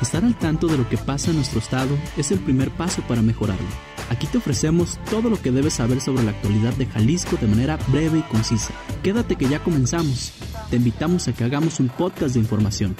Estar al tanto de lo que pasa en nuestro estado es el primer paso para mejorarlo. Aquí te ofrecemos todo lo que debes saber sobre la actualidad de Jalisco de manera breve y concisa. Quédate que ya comenzamos. Te invitamos a que hagamos un podcast de información.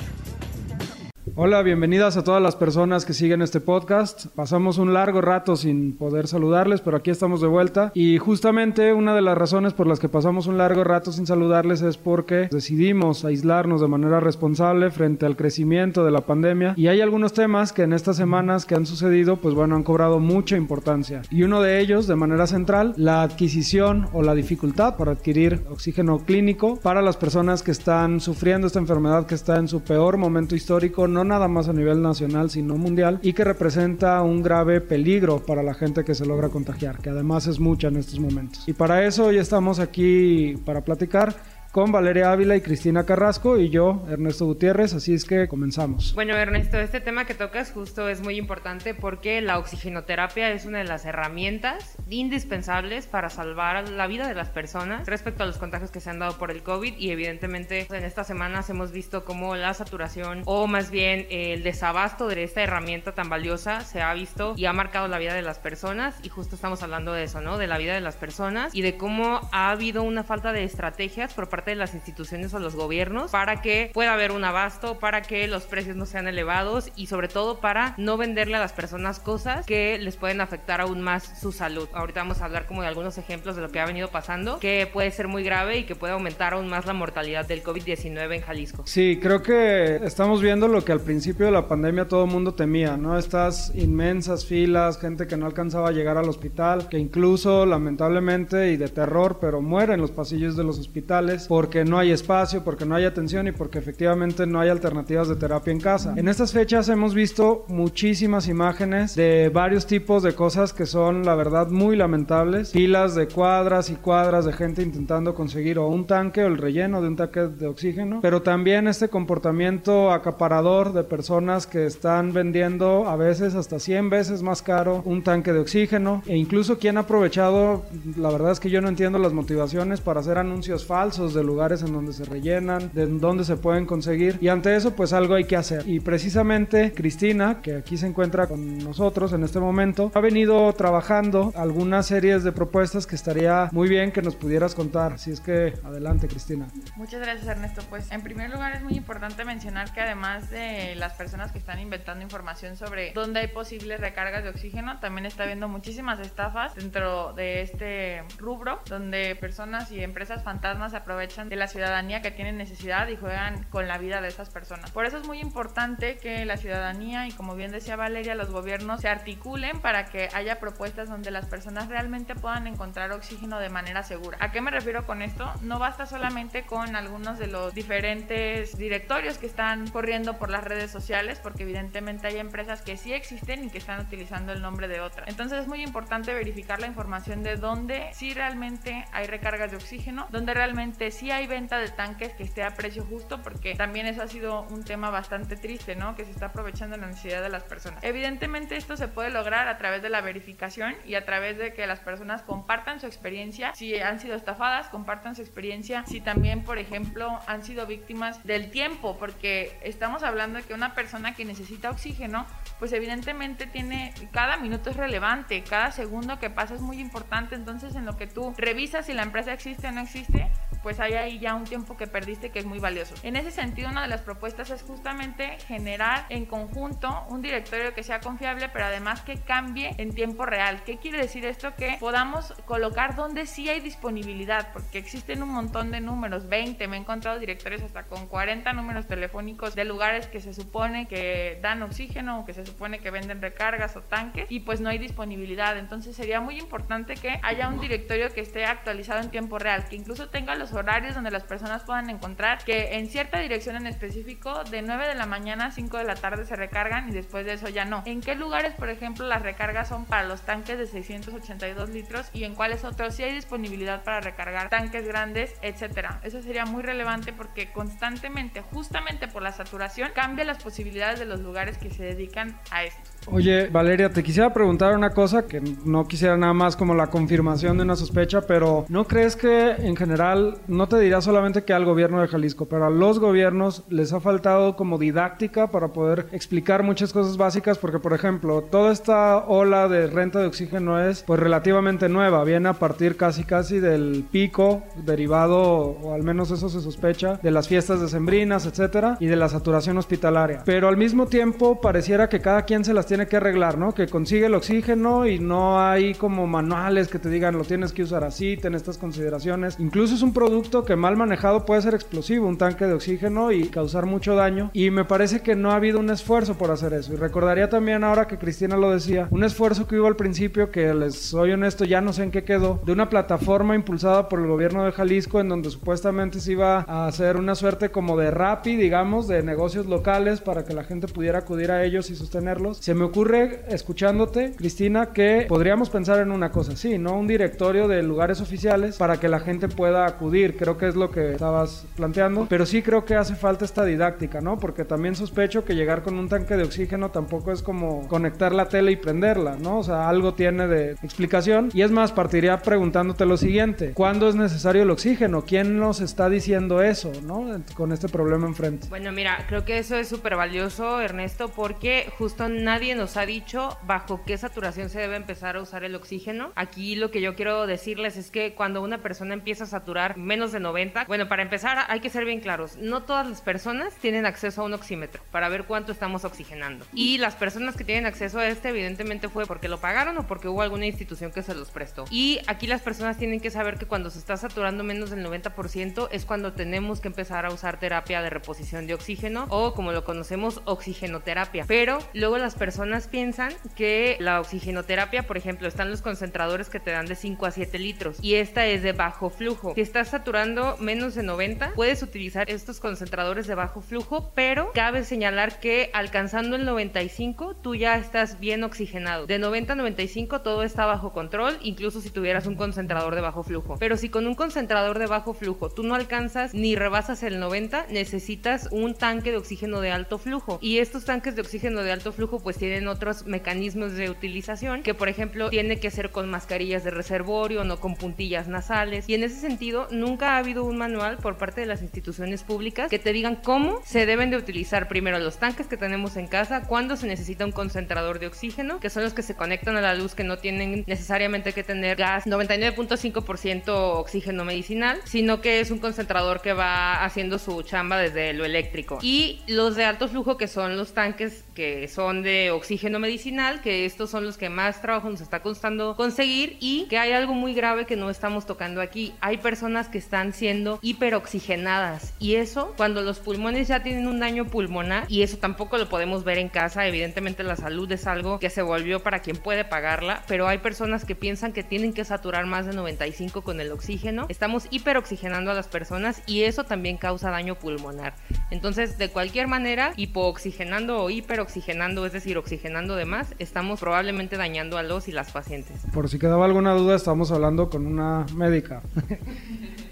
Hola, bienvenidas a todas las personas que siguen este podcast. Pasamos un largo rato sin poder saludarles, pero aquí estamos de vuelta. Y justamente una de las razones por las que pasamos un largo rato sin saludarles es porque decidimos aislarnos de manera responsable frente al crecimiento de la pandemia. Y hay algunos temas que en estas semanas que han sucedido, pues bueno, han cobrado mucha importancia. Y uno de ellos, de manera central, la adquisición o la dificultad para adquirir oxígeno clínico para las personas que están sufriendo esta enfermedad que está en su peor momento histórico, nada más a nivel nacional, sino mundial, y que representa un grave peligro para la gente que se logra contagiar, que además es mucha en estos momentos. Y para eso hoy estamos aquí para platicar con Valeria Ávila y Cristina Carrasco y yo, Ernesto Gutiérrez, así es que comenzamos. Bueno, Ernesto, este tema que tocas justo es muy importante porque la oxigenoterapia es una de las herramientas indispensables para salvar la vida de las personas respecto a los contagios que se han dado por el COVID y evidentemente en estas semanas hemos visto cómo la saturación o más bien el desabasto de esta herramienta tan valiosa se ha visto y ha marcado la vida de las personas y justo estamos hablando de eso, ¿no? De la vida de las personas y de cómo ha habido una falta de estrategias por parte de las instituciones o los gobiernos para que pueda haber un abasto, para que los precios no sean elevados y sobre todo para no venderle a las personas cosas que les pueden afectar aún más su salud. Ahorita vamos a hablar como de algunos ejemplos de lo que ha venido pasando, que puede ser muy grave y que puede aumentar aún más la mortalidad del COVID-19 en Jalisco. Sí, creo que estamos viendo lo que al principio de la pandemia todo el mundo temía, ¿no? Estas inmensas filas, gente que no alcanzaba a llegar al hospital, que incluso lamentablemente y de terror, pero muere en los pasillos de los hospitales porque no hay espacio, porque no hay atención y porque efectivamente no hay alternativas de terapia en casa. En estas fechas hemos visto muchísimas imágenes de varios tipos de cosas que son la verdad muy lamentables. Filas de cuadras y cuadras de gente intentando conseguir o un tanque o el relleno de un tanque de oxígeno, pero también este comportamiento acaparador de personas que están vendiendo a veces hasta 100 veces más caro un tanque de oxígeno e incluso quien ha aprovechado, la verdad es que yo no entiendo las motivaciones para hacer anuncios falsos lugares en donde se rellenan, de dónde se pueden conseguir. Y ante eso, pues algo hay que hacer. Y precisamente Cristina, que aquí se encuentra con nosotros en este momento, ha venido trabajando algunas series de propuestas que estaría muy bien que nos pudieras contar. Así es que adelante, Cristina. Muchas gracias, Ernesto. Pues en primer lugar es muy importante mencionar que además de las personas que están inventando información sobre dónde hay posibles recargas de oxígeno, también está habiendo muchísimas estafas dentro de este rubro, donde personas y empresas fantasmas aprovechan de la ciudadanía que tiene necesidad y juegan con la vida de esas personas. Por eso es muy importante que la ciudadanía y como bien decía Valeria, los gobiernos se articulen para que haya propuestas donde las personas realmente puedan encontrar oxígeno de manera segura. ¿A qué me refiero con esto? No basta solamente con algunos de los diferentes directorios que están corriendo por las redes sociales, porque evidentemente hay empresas que sí existen y que están utilizando el nombre de otras. Entonces es muy importante verificar la información de dónde sí realmente hay recargas de oxígeno, donde realmente sí hay venta de tanques que esté a precio justo, porque también eso ha sido un tema bastante triste, ¿no? Que se está aprovechando la necesidad de las personas. Evidentemente esto se puede lograr a través de la verificación y a través de que las personas compartan su experiencia, si han sido estafadas, compartan su experiencia, si también, por ejemplo, han sido víctimas del tiempo, porque estamos hablando de que una persona que necesita oxígeno, pues evidentemente tiene, cada minuto es relevante, cada segundo que pasa es muy importante, entonces en lo que tú revisas si la empresa existe o no existe, pues hay ahí ya un tiempo que perdiste que es muy valioso. En ese sentido, una de las propuestas es justamente generar en conjunto un directorio que sea confiable, pero además que cambie en tiempo real. ¿Qué quiere decir esto? Que podamos colocar donde sí hay disponibilidad, porque existen un montón de números, 20, me he encontrado directorios hasta con 40 números telefónicos de lugares que se supone que dan oxígeno o que se supone que venden recargas o tanques y pues no hay disponibilidad. Entonces sería muy importante que haya un directorio que esté actualizado en tiempo real, que incluso tenga los horarios donde las personas puedan encontrar que en cierta dirección en específico de 9 de la mañana a 5 de la tarde se recargan y después de eso ya no. ¿En qué lugares, por ejemplo, las recargas son para los tanques de 682 litros y en cuáles otros sí hay disponibilidad para recargar tanques grandes, etcétera? Eso sería muy relevante porque constantemente, justamente por la saturación, cambia las posibilidades de los lugares que se dedican a esto. Oye, Valeria, te quisiera preguntar una cosa que no quisiera nada más como la confirmación de una sospecha, pero ¿no crees que en general no te dirá solamente que al gobierno de Jalisco, pero a los gobiernos les ha faltado como didáctica para poder explicar muchas cosas básicas, porque por ejemplo, toda esta ola de renta de oxígeno es pues relativamente nueva, viene a partir casi casi del pico derivado, o al menos eso se sospecha, de las fiestas decembrinas, etcétera, y de la saturación hospitalaria. Pero al mismo tiempo pareciera que cada quien se las tiene que arreglar, ¿no? Que consigue el oxígeno y no hay como manuales que te digan lo tienes que usar así, ten estas consideraciones. Incluso es un producto que mal manejado puede ser explosivo, un tanque de oxígeno y causar mucho daño. Y me parece que no ha habido un esfuerzo por hacer eso. Y recordaría también ahora que Cristina lo decía, un esfuerzo que hubo al principio que les soy honesto, ya no sé en qué quedó, de una plataforma impulsada por el gobierno de Jalisco en donde supuestamente se iba a hacer una suerte como de Rappi, digamos, de negocios locales para que la gente pudiera acudir a ellos y sostenerlos. Se me ocurre, escuchándote, Cristina, que podríamos pensar en una cosa así, ¿no? Un directorio de lugares oficiales para que la gente pueda acudir. Creo que es lo que estabas planteando. Pero sí creo que hace falta esta didáctica, ¿no? Porque también sospecho que llegar con un tanque de oxígeno tampoco es como conectar la tele y prenderla, ¿no? O sea, algo tiene de explicación. Y es más, partiría preguntándote lo siguiente. ¿Cuándo es necesario el oxígeno? ¿Quién nos está diciendo eso, ¿no? Con este problema enfrente. Bueno, mira, creo que eso es súper valioso, Ernesto, porque justo nadie nos ha dicho bajo qué saturación se debe empezar a usar el oxígeno. Aquí lo que yo quiero decirles es que cuando una persona empieza a saturar menos de 90, bueno, para empezar hay que ser bien claros, no todas las personas tienen acceso a un oxímetro para ver cuánto estamos oxigenando. Y las personas que tienen acceso a este evidentemente fue porque lo pagaron o porque hubo alguna institución que se los prestó. Y aquí las personas tienen que saber que cuando se está saturando menos del 90% es cuando tenemos que empezar a usar terapia de reposición de oxígeno o como lo conocemos oxigenoterapia. Pero luego las personas piensan que la oxigenoterapia, por ejemplo, están los concentradores que te dan de 5 a 7 litros y esta es de bajo flujo. Si estás saturando menos de 90, puedes utilizar estos concentradores de bajo flujo, pero cabe señalar que alcanzando el 95 tú ya estás bien oxigenado. De 90 a 95 todo está bajo control, incluso si tuvieras un concentrador de bajo flujo. Pero si con un concentrador de bajo flujo tú no alcanzas ni rebasas el 90, necesitas un tanque de oxígeno de alto flujo. Y estos tanques de oxígeno de alto flujo pues tienen otros mecanismos de utilización que por ejemplo tiene que ser con mascarillas de reservorio, no con puntillas nasales. Y en ese sentido nunca ha habido un manual por parte de las instituciones públicas que te digan cómo se deben de utilizar primero los tanques que tenemos en casa, cuándo se necesita un concentrador de oxígeno, que son los que se conectan a la luz que no tienen necesariamente que tener gas 99.5% oxígeno medicinal, sino que es un concentrador que va haciendo su chamba desde lo eléctrico. Y los de alto flujo que son los tanques que son de oxígeno medicinal, que estos son los que más trabajo nos está costando conseguir y que hay algo muy grave que no estamos tocando aquí. Hay personas que están siendo hiperoxigenadas y eso cuando los pulmones ya tienen un daño pulmonar y eso tampoco lo podemos ver en casa, evidentemente la salud es algo que se volvió para quien puede pagarla, pero hay personas que piensan que tienen que saturar más de 95 con el oxígeno. Estamos hiperoxigenando a las personas y eso también causa daño pulmonar. Entonces, de cualquier manera, hipooxigenando o hiperoxigenando, es decir, oxigenando de más, estamos probablemente dañando a los y las pacientes. Por si quedaba alguna duda, estamos hablando con una médica.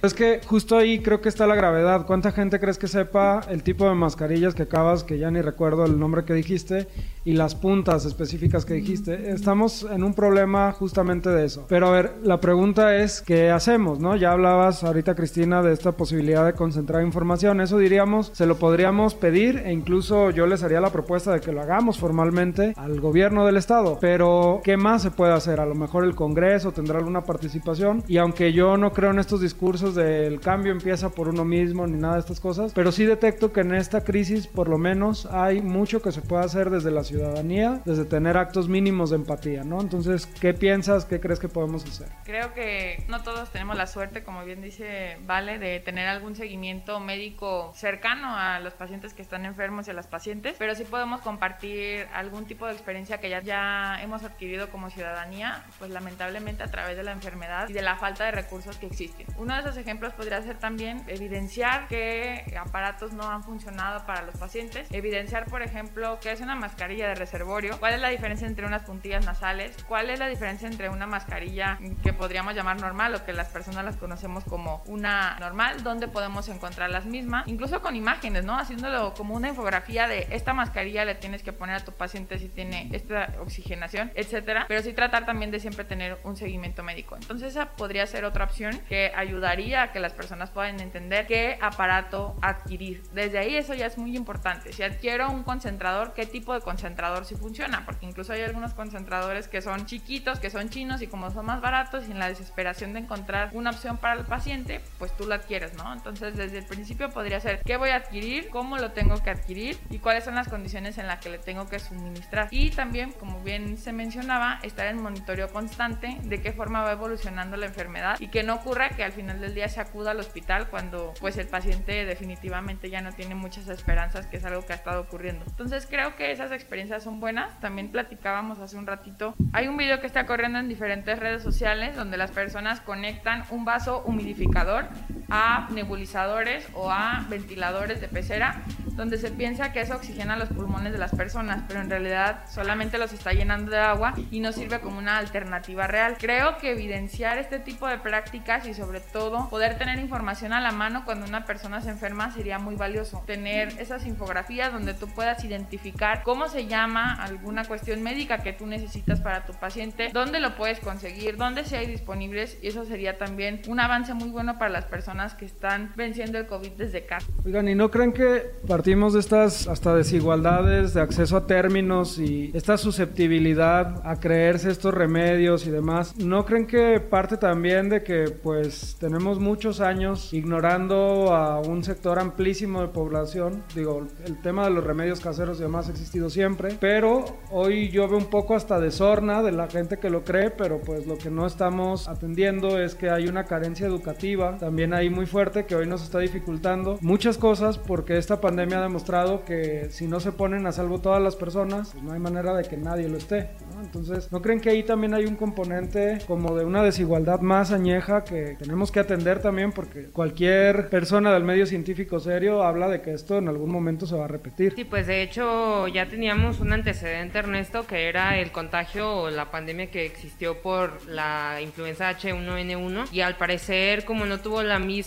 Es que justo ahí creo que está la gravedad. ¿Cuánta gente crees que sepa el tipo de mascarillas que acabas, que ya ni recuerdo el nombre que dijiste, y las puntas específicas que dijiste? Estamos en un problema justamente de eso. Pero a ver, la pregunta es, ¿qué hacemos? ¿no? Ya hablabas ahorita, Cristina, de esta posibilidad de concentrar información. Eso diríamos, se lo podríamos pedir e incluso yo les haría la propuesta de que lo hagamos formalmente al gobierno del estado. Pero, ¿qué más se puede hacer? A lo mejor el Congreso tendrá alguna participación. Y aunque yo no creo en estos discursos, del cambio empieza por uno mismo ni nada de estas cosas, pero sí detecto que en esta crisis por lo menos hay mucho que se puede hacer desde la ciudadanía, desde tener actos mínimos de empatía, ¿no? Entonces, ¿qué piensas? ¿Qué crees que podemos hacer? Creo que no todos tenemos la suerte, como bien dice Vale, de tener algún seguimiento médico cercano a los pacientes que están enfermos y a las pacientes, pero sí podemos compartir algún tipo de experiencia que ya, ya hemos adquirido como ciudadanía, pues lamentablemente a través de la enfermedad y de la falta de recursos que existen. Uno de esos ejemplos podría ser también evidenciar que aparatos no han funcionado para los pacientes, evidenciar, por ejemplo, qué es una mascarilla de reservorio, cuál es la diferencia entre unas puntillas nasales, cuál es la diferencia entre una mascarilla que podríamos llamar normal o que las personas las conocemos como una normal, dónde podemos encontrar las mismas, incluso con imágenes, ¿no? Haciéndolo como una infografía de esta mascarilla le tienes que poner a tu paciente si tiene esta oxigenación, etcétera, pero sí tratar también de siempre tener un seguimiento médico. Entonces esa podría ser otra opción que ayudaría a que las personas puedan entender qué aparato adquirir. Desde ahí eso ya es muy importante. Si adquiero un concentrador, ¿qué tipo de concentrador sí funciona? Porque incluso hay algunos concentradores que son chiquitos, que son chinos y como son más baratos y en la desesperación de encontrar una opción para el paciente, pues tú lo adquieres, ¿no? Entonces desde el principio podría ser qué voy a adquirir, cómo lo tengo que adquirir y cuáles son las condiciones en las que le tengo que suministrar. Y también, como bien se mencionaba, estar en monitoreo constante de qué forma va evolucionando la enfermedad y que no ocurra que al final del día se acuda al hospital cuando pues el paciente definitivamente ya no tiene muchas esperanzas, que es algo que ha estado ocurriendo. Entonces creo que esas experiencias son buenas. También platicábamos hace un ratito. Hay un video que está corriendo en diferentes redes sociales donde las personas conectan un vaso humidificador a nebulizadores o a ventiladores de pecera, donde se piensa que eso oxigena los pulmones de las personas, pero en realidad solamente los está llenando de agua y no sirve como una alternativa real. Creo que evidenciar este tipo de prácticas y sobre todo poder tener información a la mano cuando una persona se enferma sería muy valioso. Tener esas infografías donde tú puedas identificar cómo se llama alguna cuestión médica que tú necesitas para tu paciente, dónde lo puedes conseguir, dónde se hay disponibles y eso sería también un avance muy bueno para las personas que están venciendo el COVID desde casa. Oigan, ¿y no creen que partimos de estas hasta desigualdades de acceso a términos y esta susceptibilidad a creerse estos remedios y demás? ¿No creen que parte también de que pues tenemos muchos años ignorando a un sector amplísimo de población? Digo, el tema de los remedios caseros y demás ha existido siempre, pero hoy yo veo un poco hasta de sorna de la gente que lo cree, pero pues lo que no estamos atendiendo es que hay una carencia educativa, también hay muy fuerte que hoy nos está dificultando muchas cosas porque esta pandemia ha demostrado que si no se ponen a salvo todas las personas, pues no hay manera de que nadie lo esté. Entonces, ¿no creen que ahí también hay un componente como de una desigualdad más añeja que tenemos que atender también porque cualquier persona del medio científico serio habla de que esto en algún momento se va a repetir? Sí, pues de hecho ya teníamos un antecedente, Ernesto, que era el contagio o la pandemia que existió por la influenza H1N1 y al parecer como no tuvo la misma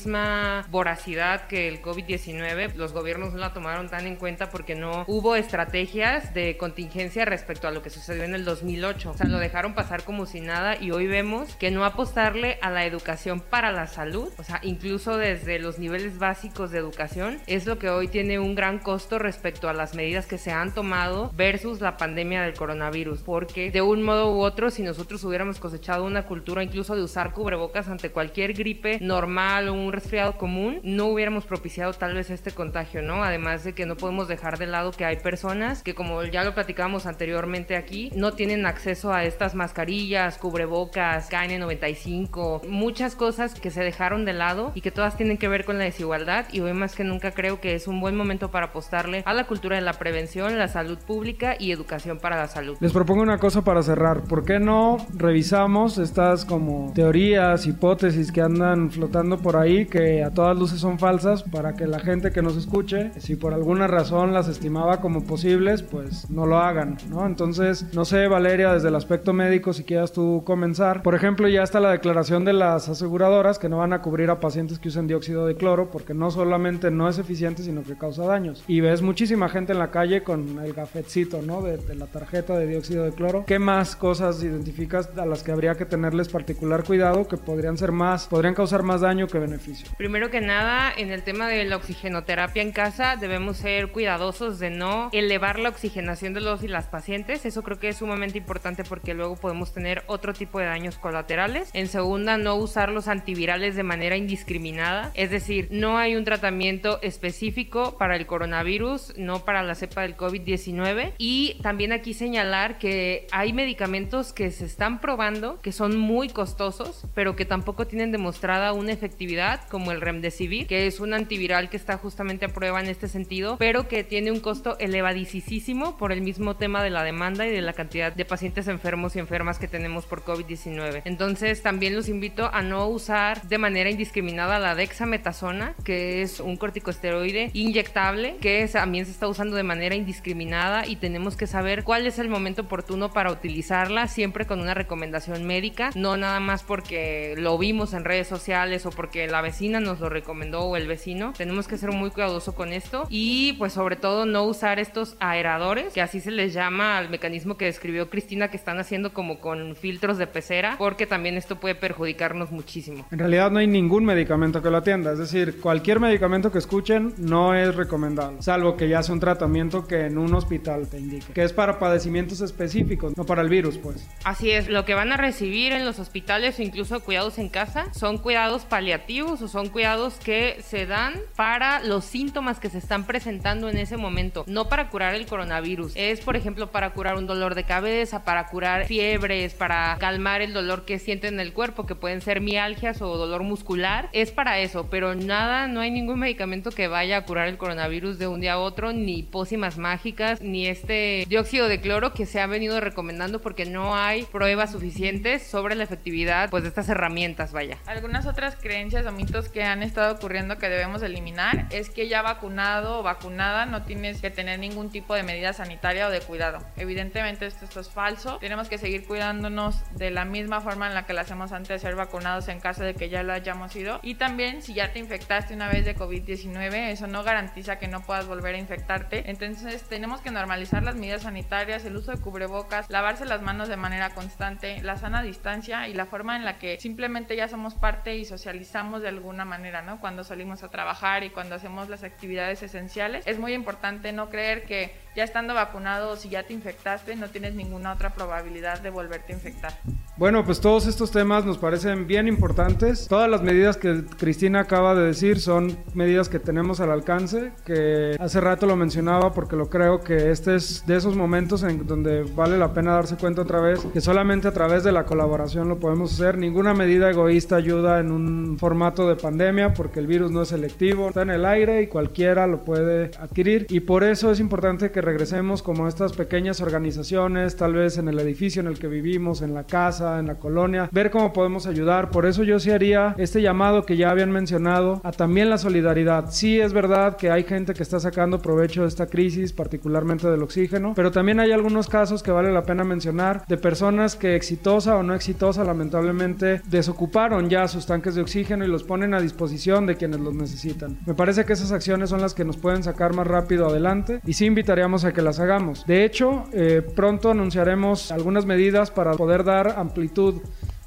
voracidad que el COVID-19, los gobiernos no la tomaron tan en cuenta porque no hubo estrategias de contingencia respecto a lo que sucedió en el 2008. O sea, lo dejaron pasar como si nada y hoy vemos que no apostarle a la educación para la salud, o sea, incluso desde los niveles básicos de educación, es lo que hoy tiene un gran costo respecto a las medidas que se han tomado versus la pandemia del coronavirus. Porque de un modo u otro, si nosotros hubiéramos cosechado una cultura incluso de usar cubrebocas ante cualquier gripe normal un resfriado común, no hubiéramos propiciado tal vez este contagio, ¿no? Además de que no podemos dejar de lado que hay personas que, como ya lo platicábamos anteriormente aquí, no tienen acceso a estas mascarillas, cubrebocas, KN95, muchas cosas que se dejaron de lado y que todas tienen que ver con la desigualdad y hoy más que nunca creo que es un buen momento para apostarle a la cultura de la prevención, la salud pública y educación para la salud. Les propongo una cosa para cerrar, ¿por qué no revisamos estas como teorías, hipótesis que andan flotando por ahí que a todas luces son falsas para que la gente que nos escuche, si por alguna razón las estimaba como posibles, pues no lo hagan, ¿no? Entonces, no sé, Valeria, desde el aspecto médico, si quieras tú comenzar. Por ejemplo, ya está la declaración de las aseguradoras que no van a cubrir a pacientes que usen dióxido de cloro porque no solamente no es eficiente, sino que causa daños. Y ves muchísima gente en la calle con el gafetcito, ¿no? De, de la tarjeta de dióxido de cloro. ¿Qué más cosas identificas a las que habría que tenerles particular cuidado que podrían ser más, podrían causar más daño que beneficio? Primero que nada, en el tema de la oxigenoterapia en casa, debemos ser cuidadosos de no elevar la oxigenación de los y las pacientes. Eso creo que es sumamente importante porque luego podemos tener otro tipo de daños colaterales. En segunda, no usar los antivirales de manera indiscriminada. Es decir, no hay un tratamiento específico para el coronavirus, no para la cepa del COVID-19. Y también aquí señalar que hay medicamentos que se están probando que son muy costosos, pero que tampoco tienen demostrada una efectividad como el Remdesivir, que es un antiviral que está justamente a prueba en este sentido, pero que tiene un costo elevadísimo por el mismo tema de la demanda y de la cantidad de pacientes enfermos y enfermas que tenemos por COVID-19. Entonces, también los invito a no usar de manera indiscriminada la dexametasona, que es un corticosteroide inyectable, que también se está usando de manera indiscriminada y tenemos que saber cuál es el momento oportuno para utilizarla, siempre con una recomendación médica, no nada más porque lo vimos en redes sociales o porque la vecina nos lo recomendó o el vecino. Tenemos que ser muy cuidadoso con esto y pues sobre todo no usar estos aeradores, que así se les llama al mecanismo que describió Cristina que están haciendo como con filtros de pecera, porque también esto puede perjudicarnos muchísimo. En realidad no hay ningún medicamento que lo atienda, es decir, cualquier medicamento que escuchen no es recomendable, salvo que ya sea un tratamiento que en un hospital te indique, que es para padecimientos específicos, no para el virus, pues. Así es, lo que van a recibir en los hospitales o incluso cuidados en casa son cuidados paliativos o son cuidados que se dan para los síntomas que se están presentando en ese momento, no para curar el coronavirus. Es, por ejemplo, para curar un dolor de cabeza, para curar fiebres, para calmar el dolor que sienten en el cuerpo, que pueden ser mialgias o dolor muscular. Es para eso, pero nada, no hay ningún medicamento que vaya a curar el coronavirus de un día a otro, ni pócimas mágicas, ni este dióxido de cloro que se ha venido recomendando porque no hay pruebas suficientes sobre la efectividad pues de estas herramientas, vaya. Algunas otras creencias mitos que han estado ocurriendo que debemos eliminar es que ya vacunado o vacunada no tienes que tener ningún tipo de medida sanitaria o de cuidado. Evidentemente esto, esto es falso. Tenemos que seguir cuidándonos de la misma forma en la que lo hacemos antes de ser vacunados en caso de que ya lo hayamos ido. Y también si ya te infectaste una vez de COVID-19, eso no garantiza que no puedas volver a infectarte. Entonces tenemos que normalizar las medidas sanitarias, el uso de cubrebocas, lavarse las manos de manera constante, la sana distancia y la forma en la que simplemente ya somos parte y socializamos de alguna manera, ¿no? Cuando salimos a trabajar y cuando hacemos las actividades esenciales. Es muy importante no creer que ya estando vacunado o si ya te infectaste no tienes ninguna otra probabilidad de volverte a infectar. Bueno, pues todos estos temas nos parecen bien importantes. Todas las medidas que Cristina acaba de decir son medidas que tenemos al alcance, que hace rato lo mencionaba porque lo creo que este es de esos momentos en donde vale la pena darse cuenta otra vez que solamente a través de la colaboración lo podemos hacer. Ninguna medida egoísta ayuda en un formato de pandemia porque el virus no es selectivo, está en el aire y cualquiera lo puede adquirir y por eso es importante que regresemos como estas pequeñas organizaciones, tal vez en el edificio en el que vivimos, en la casa, en la colonia, ver cómo podemos ayudar. Por eso yo sí haría este llamado que ya habían mencionado a también la solidaridad. Sí es verdad que hay gente que está sacando provecho de esta crisis, particularmente del oxígeno, pero también hay algunos casos que vale la pena mencionar de personas que exitosa o no exitosa lamentablemente desocuparon ya sus tanques de oxígeno y los ponen a disposición de quienes los necesitan. Me parece que esas acciones son las que nos pueden sacar más rápido adelante y sí invitaríamos a que las hagamos. De hecho, eh, pronto anunciaremos algunas medidas para poder dar amplitude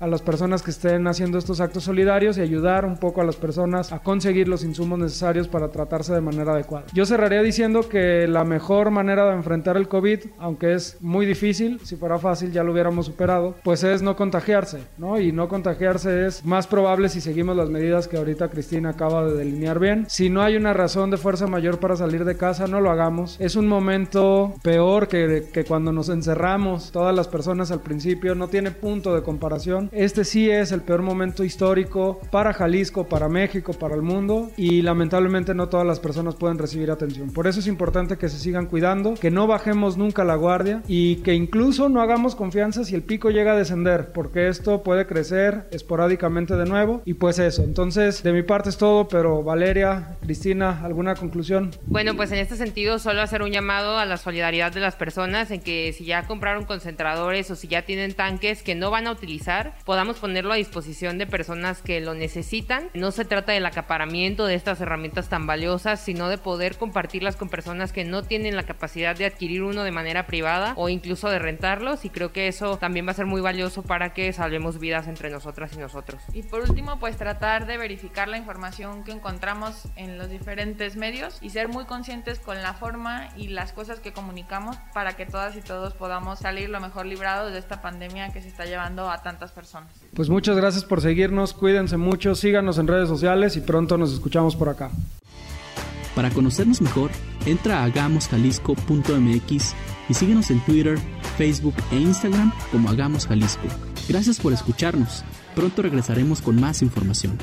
a las personas que estén haciendo estos actos solidarios y ayudar un poco a las personas a conseguir los insumos necesarios para tratarse de manera adecuada. Yo cerraría diciendo que la mejor manera de enfrentar el COVID, aunque es muy difícil, si fuera fácil ya lo hubiéramos superado, pues es no contagiarse, ¿no? Y no contagiarse es más probable si seguimos las medidas que ahorita Cristina acaba de delinear bien. Si no hay una razón de fuerza mayor para salir de casa, no lo hagamos. Es un momento peor que, que cuando nos encerramos todas las personas al principio, no tiene punto de comparación este sí es el peor momento histórico para Jalisco, para México, para el mundo y lamentablemente no todas las personas pueden recibir atención. Por eso es importante que se sigan cuidando, que no bajemos nunca la guardia y que incluso no hagamos confianza si el pico llega a descender, porque esto puede crecer esporádicamente de nuevo y pues eso. Entonces, de mi parte es todo, pero Valeria, Cristina, ¿alguna conclusión? Bueno, pues en este sentido solo hacer un llamado a la solidaridad de las personas en que si ya compraron concentradores o si ya tienen tanques que no van a utilizar, podamos ponerlo a disposición de personas que lo necesitan. No se trata del acaparamiento de estas herramientas tan valiosas, sino de poder compartirlas con personas que no tienen la capacidad de adquirir uno de manera privada o incluso de rentarlos y creo que eso también va a ser muy valioso para que salvemos vidas entre nosotras y nosotros. Y por último, pues tratar de verificar la información que encontramos en los diferentes medios y ser muy conscientes con la forma y las cosas que comunicamos para que todas y todos podamos salir lo mejor librados de esta pandemia que se está llevando a tantas personas. Pues muchas gracias por seguirnos, cuídense mucho, síganos en redes sociales y pronto nos escuchamos por acá. Para conocernos mejor, entra a hagamosjalisco.mx y síguenos en Twitter, Facebook e Instagram como Hagamos Jalisco. Gracias por escucharnos. Pronto regresaremos con más información.